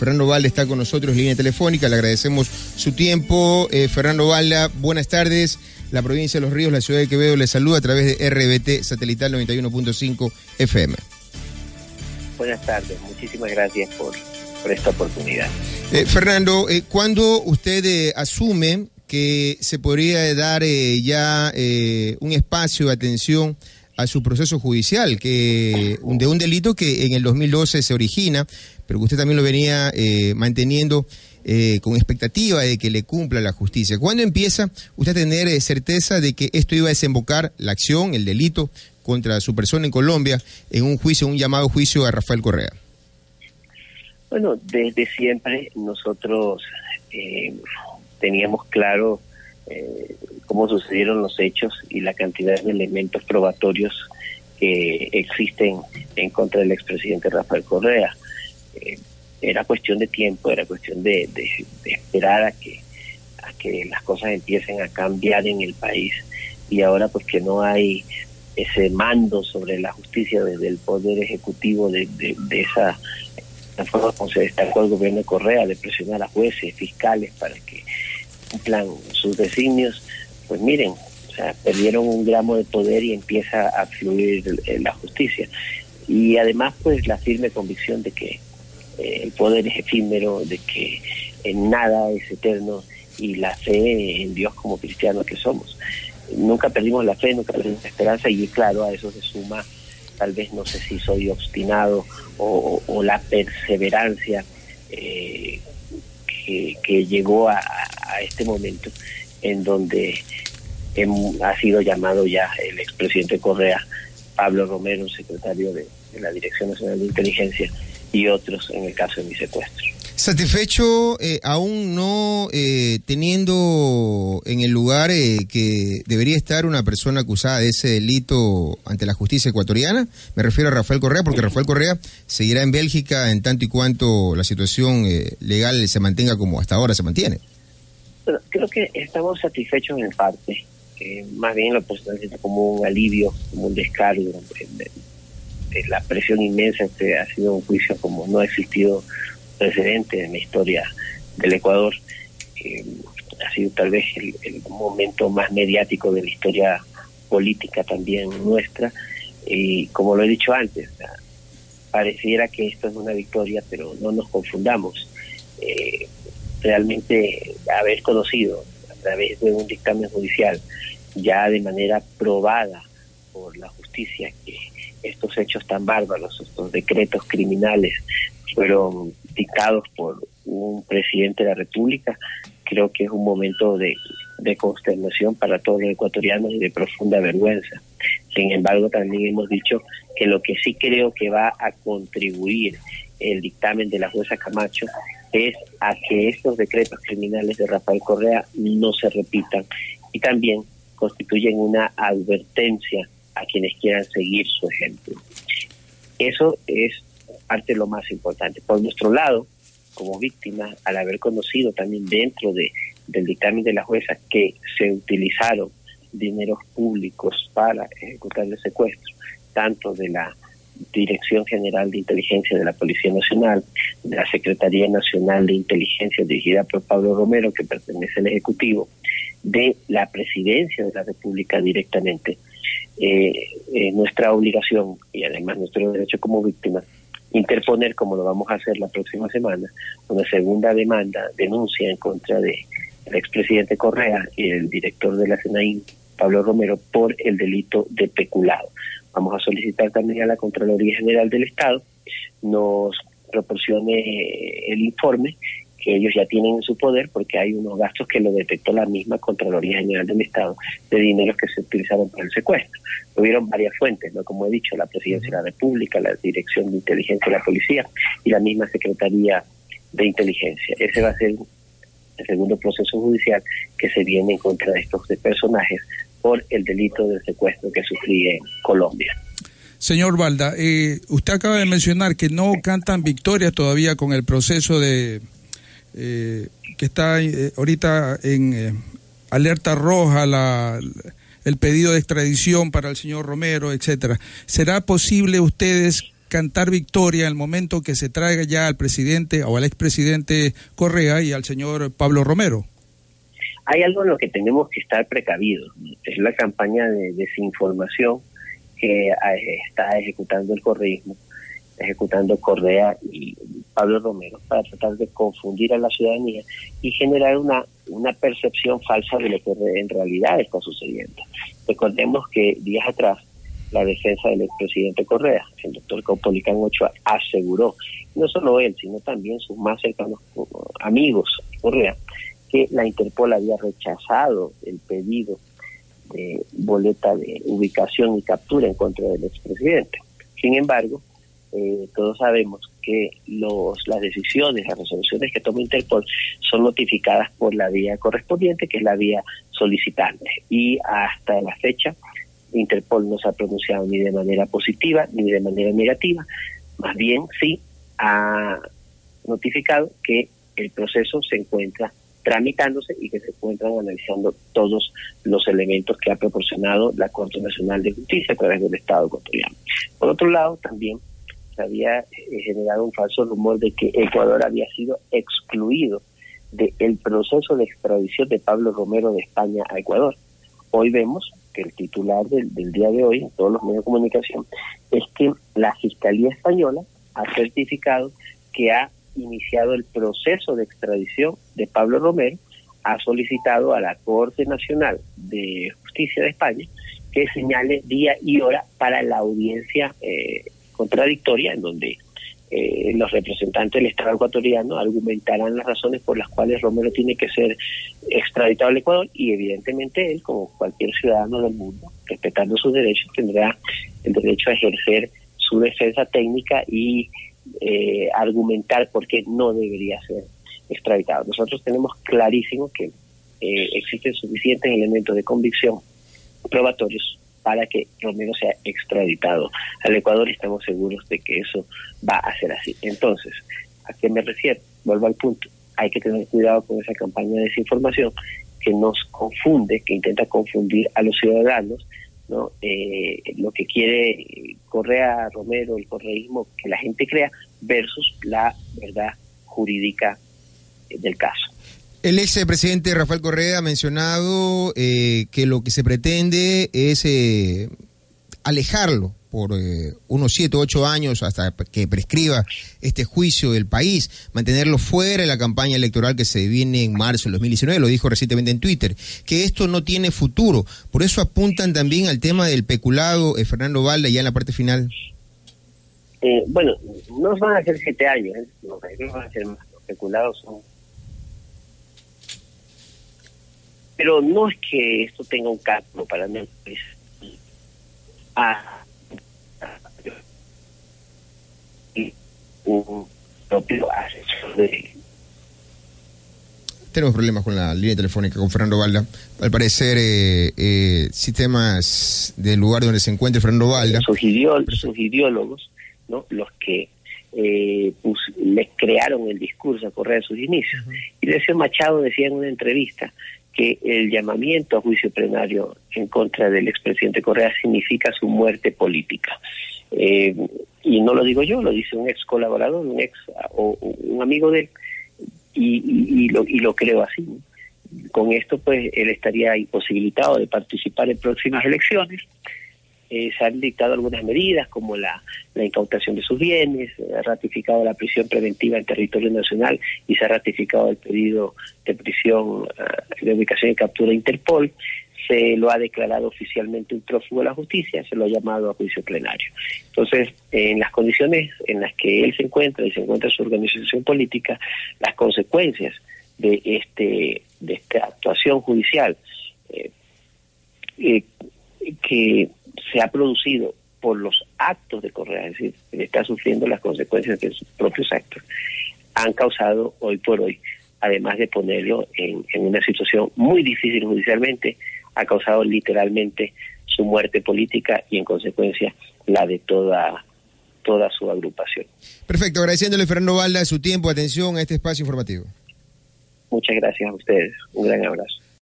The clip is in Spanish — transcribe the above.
Fernando Valda está con nosotros en línea telefónica, le agradecemos su tiempo. Eh, Fernando Valda, buenas tardes. La provincia de Los Ríos, la ciudad de Quevedo, le saluda a través de RBT Satelital 91.5 FM. Buenas tardes, muchísimas gracias por, esta oportunidad. Eh, Fernando, eh, ¿cuándo usted asume que se podría dar ya un espacio de atención a su proceso judicial, que de un delito que en el 2012 se origina, pero que usted también lo venía eh, manteniendo eh, con expectativa de que le cumpla la justicia. ¿Cuándo empieza usted a tener eh, certeza de que esto iba a desembocar la acción, el delito contra su persona en Colombia en un juicio, un llamado juicio a Rafael Correa? Bueno, desde siempre nosotros teníamos claro cómo sucedieron los hechos y la cantidad de elementos probatorios que existen en contra del expresidente Rafael Correa. Eh, era cuestión de tiempo, era cuestión de, esperar a que, a que las cosas empiecen a cambiar en el país y ahora pues que no hay ese mando sobre la justicia desde el poder ejecutivo de, de, esa la forma como se destacó el gobierno de Correa de presionar a jueces, fiscales para que cumplan sus designios, pues miren, o sea, perdieron un gramo de poder y empieza a fluir la justicia. Y además, pues la firme convicción de que el poder es efímero, de que en nada es eterno y la fe en Dios como cristianos que somos. Nunca perdimos la fe, nunca perdimos la esperanza y claro, a eso se suma tal vez no sé si soy obstinado o, la perseverancia eh, que, llegó a, este momento en donde ha sido llamado ya el expresidente Correa, Pablo Romero, secretario de, la Dirección Nacional de Inteligencia, y otros en el caso de mi secuestro. ¿Satisfecho eh, aún no eh, teniendo en el lugar eh, que debería estar una persona acusada de ese delito ante la justicia ecuatoriana? Me refiero a Rafael Correa, porque Rafael Correa seguirá en Bélgica en tanto y cuanto la situación legal se mantenga como hasta ahora se mantiene creo que estamos satisfechos en parte. más bien lo personal como un alivio, como un descargo de, la presión inmensa que ha sido un juicio como no ha existido precedente en la historia del Ecuador. Eh, ha sido tal vez el, momento más mediático de la historia política también nuestra. Y como lo he dicho antes, pareciera que esto es una victoria, pero no nos confundamos. Eh, realmente haber conocido a través de un dictamen judicial ya de manera probada por la justicia que estos hechos tan bárbaros, estos decretos criminales fueron dictados por un presidente de la República, creo que es un momento de, consternación para todos los ecuatorianos y de profunda vergüenza. Sin embargo, también hemos dicho que lo que sí creo que va a contribuir el dictamen de la jueza Camacho es a que estos decretos criminales de Rafael Correa no se repitan y también constituyen una advertencia a quienes quieran seguir su ejemplo. Eso es parte de lo más importante. Por nuestro lado, como víctima, al haber conocido también dentro de, del dictamen de la jueza que se utilizaron dineros públicos para ejecutar el secuestro, tanto de la Dirección General de Inteligencia de la Policía Nacional, de la Secretaría Nacional de Inteligencia dirigida por Pablo Romero, que pertenece al Ejecutivo, de la Presidencia de la República directamente. Eh, eh, nuestra obligación y además nuestro derecho como víctimas interponer, como lo vamos a hacer la próxima semana, una segunda demanda, denuncia en contra de el expresidente Correa y el director de la SENAIN, Pablo Romero, por el delito de peculado. Vamos a solicitar también a la Contraloría General del Estado nos proporcione el informe que ellos ya tienen en su poder porque hay unos gastos que lo detectó la misma Contraloría General del Estado de dineros que se utilizaron para el secuestro. Hubieron varias fuentes, no como he dicho, la Presidencia de la República, la Dirección de Inteligencia de la Policía y la misma Secretaría de Inteligencia. Ese va a ser el segundo proceso judicial que se viene en contra de estos personajes por el delito de secuestro que sufrí en Colombia. Señor Valda, eh, usted acaba de mencionar que no cantan victoria todavía con el proceso de eh, que está eh, ahorita en alerta roja la, el pedido de extradición para el señor Romero, etcétera. ¿Será posible ustedes cantar victoria en el momento que se traiga ya al presidente o al expresidente Correa y al señor Pablo Romero? Hay algo en lo que tenemos que estar precavidos. Es la campaña de desinformación que está ejecutando el correísmo, ejecutando Correa y Pablo Romero para tratar de confundir a la ciudadanía y generar una, una percepción falsa de lo que en realidad está sucediendo. Recordemos que días atrás la defensa del expresidente Correa, el doctor Caupolicán Ochoa, aseguró, no solo él, sino también sus más cercanos amigos Correa, que la Interpol había rechazado el pedido de boleta de ubicación y captura en contra del expresidente. Sin embargo, eh, todos sabemos que los, las decisiones, las resoluciones que toma Interpol son notificadas por la vía correspondiente, que es la vía solicitante. Y hasta la fecha, Interpol no se ha pronunciado ni de manera positiva ni de manera negativa, más bien sí ha notificado que el proceso se encuentra tramitándose y que se encuentran analizando todos los elementos que ha proporcionado la Corte Nacional de Justicia a través del Estado ecuatoriano. Por otro lado, también había eh, generado un falso rumor de que Ecuador había sido excluido del proceso de extradición de Pablo Romero de España a Ecuador. Hoy vemos que el titular del, del día de hoy en todos los medios de comunicación es que la Fiscalía Española ha certificado que ha iniciado el proceso de extradición de Pablo Romero, ha solicitado a la Corte Nacional de Justicia de España que señale día y hora para la audiencia eh, contradictoria en donde eh, los representantes del Estado ecuatoriano argumentarán las razones por las cuales Romero tiene que ser extraditado al Ecuador y evidentemente él, como cualquier ciudadano del mundo, respetando sus derechos, tendrá el derecho a ejercer su defensa técnica y eh, argumentar por qué no debería ser extraditado. Nosotros tenemos clarísimo que eh, existen suficientes elementos de convicción probatorios para que Romero sea extraditado al Ecuador y estamos seguros de que eso va a ser así. Entonces, ¿a qué me refiero? Vuelvo al punto. Hay que tener cuidado con esa campaña de desinformación que nos confunde, que intenta confundir a los ciudadanos ¿no? Eh, lo que quiere Correa Romero, el correísmo, que la gente crea, versus la verdad jurídica del caso. El ex presidente Rafael Correa ha mencionado eh, que lo que se pretende es eh, alejarlo por eh, unos 7 o 8 años hasta que prescriba este juicio del país, mantenerlo fuera de la campaña electoral que se viene en marzo del 2019, lo dijo recientemente en Twitter, que esto no tiene futuro. Por eso apuntan también al tema del peculado eh, Fernando Valda ya en la parte final. Eh, bueno, no van a ser 7 años, no, van a ser más, los peculados son... Pero no es que esto tenga un cálculo para mí. Pues, ah, un propio asesor de... Tenemos problemas con la línea telefónica con Fernando Valda. Al parecer, eh, eh, sistemas del lugar donde se encuentra Fernando Valda. Sus, ideólogos, ¿no? los que eh, les crearon el discurso a correr de sus inicios. Y Decio Machado decía en una entrevista que el llamamiento a juicio plenario en contra del expresidente Correa significa su muerte política. Eh, y no lo digo yo, lo dice un ex colaborador, un ex o, un amigo de él, y, lo, y lo creo así. Con esto, pues, él estaría imposibilitado de participar en próximas elecciones. Eh, se han dictado algunas medidas como la, la incautación de sus bienes, se ha ratificado la prisión preventiva en territorio nacional y se ha ratificado el pedido de prisión eh, de ubicación y captura Interpol se lo ha declarado oficialmente un prófugo de la justicia, se lo ha llamado a juicio plenario. Entonces, en las condiciones en las que él se encuentra y se encuentra su organización política, las consecuencias de este de esta actuación judicial eh, eh, que se ha producido por los actos de Correa, es decir, está sufriendo las consecuencias de sus propios actos, han causado hoy por hoy, además de ponerlo en una situación muy difícil judicialmente, ha causado literalmente su muerte política y en consecuencia la de toda toda su agrupación. Perfecto, agradeciéndole Fernando Valda su tiempo, atención a este espacio informativo. Muchas gracias a ustedes, un gran abrazo.